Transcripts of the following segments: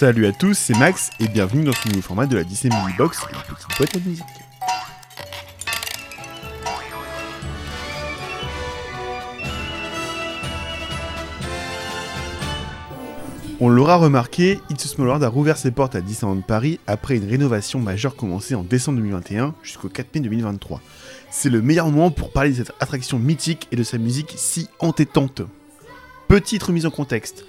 Salut à tous, c'est Max et bienvenue dans ce nouveau format de la Disney Mini Box, petite boîte à musique. On l'aura remarqué, It's a Small World a rouvert ses portes à Disneyland Paris après une rénovation majeure commencée en décembre 2021 jusqu'au 4 mai 2023. C'est le meilleur moment pour parler de cette attraction mythique et de sa musique si entêtante. Petite remise en contexte.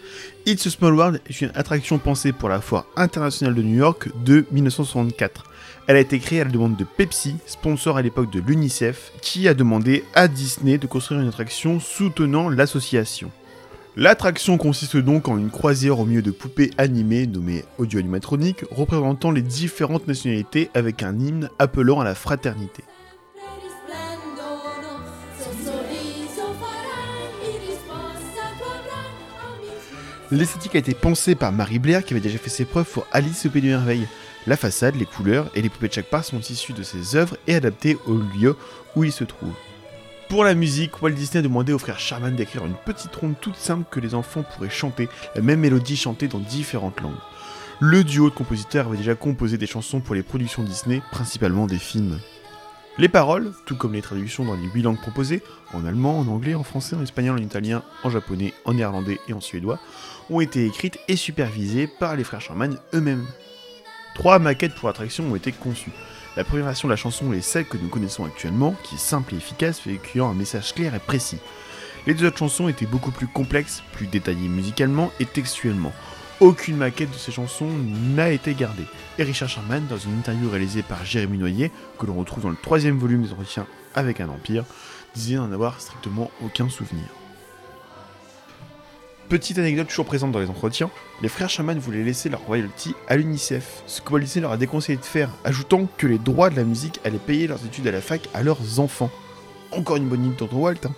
It's a Small World est une attraction pensée pour la foire internationale de New York de 1964. Elle a été créée à la demande de Pepsi, sponsor à l'époque de l'UNICEF, qui a demandé à Disney de construire une attraction soutenant l'association. L'attraction consiste donc en une croisière au milieu de poupées animées nommées audio animatroniques représentant les différentes nationalités avec un hymne appelant à la fraternité. L'esthétique a été pensée par Marie Blair qui avait déjà fait ses preuves pour Alice au Pays de Merveille. La façade, les couleurs et les poupées de chaque part sont issues de ses œuvres et adaptées au lieu où ils se trouvent. Pour la musique, Walt Disney a demandé au frère Sherman d'écrire une petite ronde toute simple que les enfants pourraient chanter, la même mélodie chantée dans différentes langues. Le duo de compositeurs avait déjà composé des chansons pour les productions Disney, principalement des films. Les paroles, tout comme les traductions dans les 8 langues proposées, en allemand, en anglais, en français, en espagnol, en italien, en japonais, en néerlandais et en suédois, ont été écrites et supervisées par les frères Sherman eux-mêmes. Trois maquettes pour l'attraction ont été conçues. La première version de la chanson est celle que nous connaissons actuellement, qui est simple et efficace, véhiculant un message clair et précis. Les deux autres chansons étaient beaucoup plus complexes, plus détaillées musicalement et textuellement. Aucune maquette de ces chansons n'a été gardée. Et Richard Sherman, dans une interview réalisée par Jérémy Noyer, que l'on retrouve dans le troisième volume des entretiens avec un empire, disait n'en avoir strictement aucun souvenir. Petite anecdote toujours présente dans les entretiens, les frères Shaman voulaient laisser leur royalty à l'UNICEF, ce que leur a déconseillé de faire, ajoutant que les droits de la musique allaient payer leurs études à la fac à leurs enfants. Encore une bonne idée dans Walt. Hein.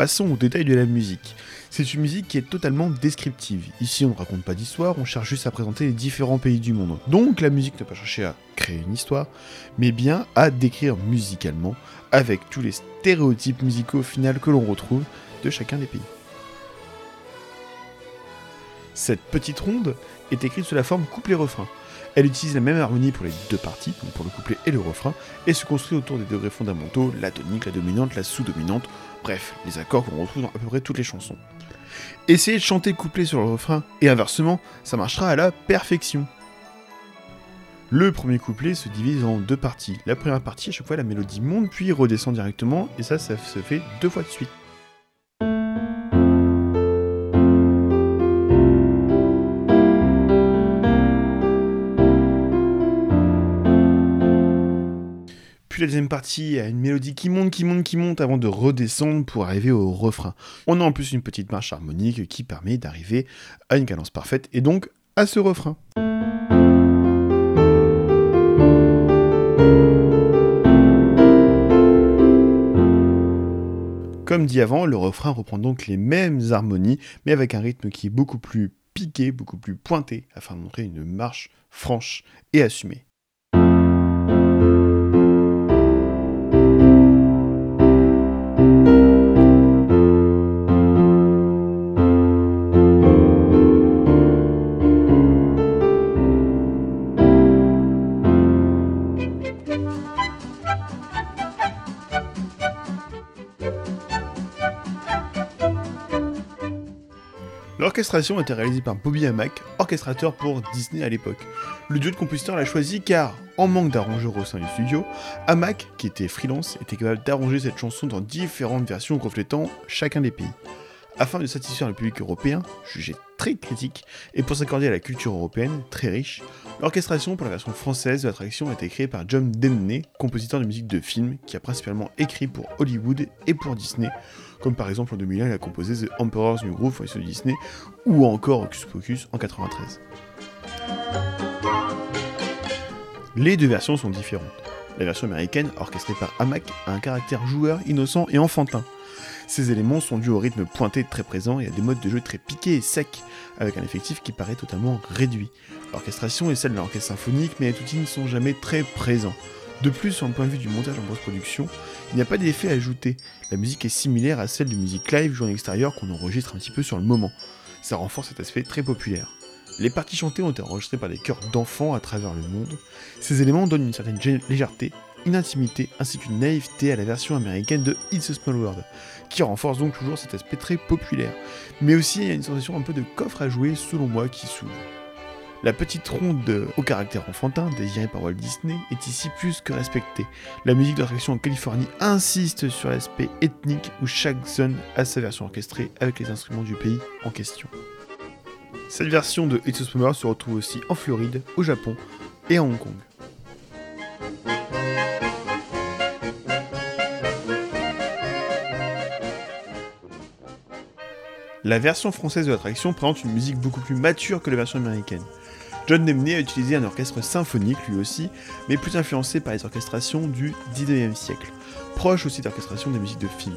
Passons aux détails de la musique. C'est une musique qui est totalement descriptive. Ici, on ne raconte pas d'histoire, on cherche juste à présenter les différents pays du monde. Donc, la musique n'a pas cherché à créer une histoire, mais bien à décrire musicalement, avec tous les stéréotypes musicaux au final que l'on retrouve de chacun des pays. Cette petite ronde est écrite sous la forme couplet-refrain. Elle utilise la même harmonie pour les deux parties, donc pour le couplet et le refrain, et se construit autour des degrés fondamentaux, la tonique, la dominante, la sous-dominante, bref, les accords qu'on retrouve dans à peu près toutes les chansons. Essayez de chanter le couplet sur le refrain, et inversement, ça marchera à la perfection. Le premier couplet se divise en deux parties. La première partie, à chaque fois, la mélodie monte puis redescend directement, et ça, ça se fait deux fois de suite. La deuxième partie a une mélodie qui monte, qui monte, qui monte avant de redescendre pour arriver au refrain. On a en plus une petite marche harmonique qui permet d'arriver à une cadence parfaite et donc à ce refrain. Comme dit avant, le refrain reprend donc les mêmes harmonies, mais avec un rythme qui est beaucoup plus piqué, beaucoup plus pointé, afin de montrer une marche franche et assumée. L'orchestration a été réalisée par Bobby Hamack, orchestrateur pour Disney à l'époque. Le duo de compositeurs l'a choisi car, en manque d'arrangeurs au sein du studio, Hamack, qui était freelance, était capable d'arranger cette chanson dans différentes versions reflétant chacun des pays. Afin de satisfaire le public européen, jugé très critique, et pour s'accorder à la culture européenne, très riche, l'orchestration pour la version française de l'attraction a été créée par John Denney, compositeur de musique de film, qui a principalement écrit pour Hollywood et pour Disney, comme par exemple en 2001 il a composé The Emperor's New Groove pour Disney, ou encore Hocus Pocus en 93. Les deux versions sont différentes. La version américaine, orchestrée par Hamack, a un caractère joueur, innocent et enfantin. Ces éléments sont dus au rythme pointé très présent et à des modes de jeu très piqués et secs, avec un effectif qui paraît totalement réduit. L'orchestration est celle de l'orchestre symphonique, mais les outils ne sont jamais très présents. De plus, sur le point de vue du montage en post-production, il n'y a pas d'effet ajouté. La musique est similaire à celle de musique live jouée en extérieur qu'on enregistre un petit peu sur le moment. Ça renforce cet aspect très populaire. Les parties chantées ont été enregistrées par des chœurs d'enfants à travers le monde. Ces éléments donnent une certaine légèreté, une intimité ainsi qu'une naïveté à la version américaine de It's a Small World, qui renforce donc toujours cet aspect très populaire. Mais aussi il y a une sensation un peu de coffre à jouer selon moi qui s'ouvre. La petite ronde au caractère enfantin, désirée par Walt Disney, est ici plus que respectée. La musique d'attraction en Californie insiste sur l'aspect ethnique où chaque zone a sa version orchestrée avec les instruments du pays en question. Cette version de It's a Small se retrouve aussi en Floride, au Japon et à Hong Kong. La version française de l'attraction présente une musique beaucoup plus mature que la version américaine. John Demney a utilisé un orchestre symphonique lui aussi, mais plus influencé par les orchestrations du 19e siècle, proche aussi d'orchestration des musiques de films.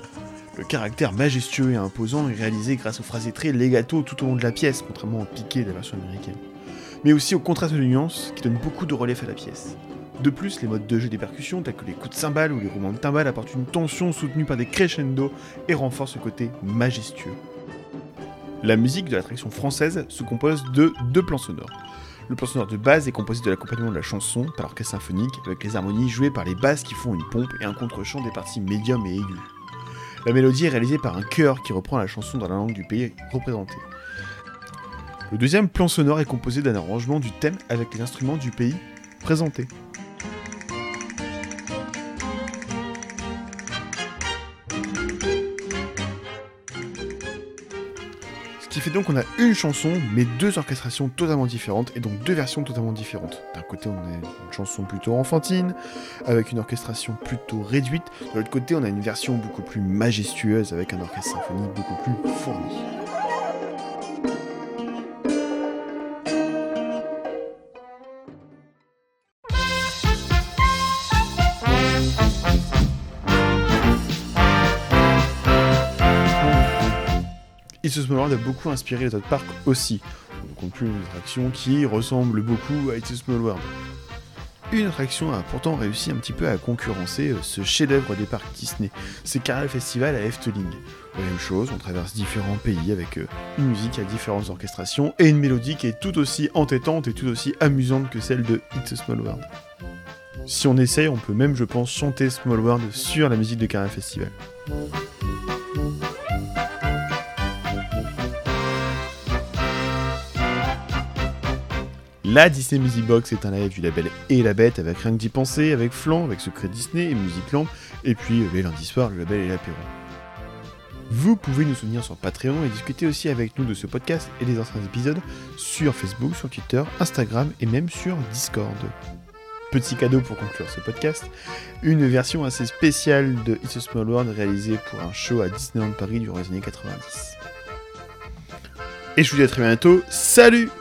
Le caractère majestueux et imposant est réalisé grâce aux phrases très legato tout au long de la pièce, contrairement au piqué de la version américaine. Mais aussi au contraste de nuances qui donne beaucoup de relief à la pièce. De plus, les modes de jeu des percussions, tels que les coups de cymbales ou les roulements de timbales, apportent une tension soutenue par des crescendo et renforcent ce côté majestueux. La musique de l'attraction française se compose de deux plans sonores. Le plan sonore de base est composé de l'accompagnement de la chanson par l'orchestre symphonique, avec les harmonies jouées par les basses qui font une pompe et un contre-chant des parties médium et aiguës. La mélodie est réalisée par un chœur qui reprend la chanson dans la langue du pays représenté. Le deuxième plan sonore est composé d'un arrangement du thème avec les instruments du pays présentés. Qui fait donc qu'on a une chanson, mais deux orchestrations totalement différentes, et donc deux versions totalement différentes. D'un côté, on a une chanson plutôt enfantine, avec une orchestration plutôt réduite. De l'autre côté, on a une version beaucoup plus majestueuse, avec un orchestre symphonique beaucoup plus fourni. Ce Small World a beaucoup inspiré les autres parcs aussi. On plus une attraction qui ressemble beaucoup à It's a Small World. Une attraction a pourtant réussi un petit peu à concurrencer euh, ce chef-d'œuvre des parcs Disney, c'est Carnaval Festival à Efteling. La même chose, on traverse différents pays avec euh, une musique à différentes orchestrations et une mélodie qui est tout aussi entêtante et tout aussi amusante que celle de It's a Small World. Si on essaye, on peut même, je pense, chanter Small World sur la musique de Carnaval Festival. La Disney Music Box est un live du label Et la Bête avec rien que d'y penser, avec Flan, avec Secret Disney et Musicland, et puis euh, les lundis soirs, le label et l'apéro. Vous pouvez nous soutenir sur Patreon et discuter aussi avec nous de ce podcast et des anciens épisodes sur Facebook, sur Twitter, Instagram et même sur Discord. Petit cadeau pour conclure ce podcast, une version assez spéciale de It's a Small World réalisée pour un show à Disneyland Paris durant les années 90. Et je vous dis à très bientôt, salut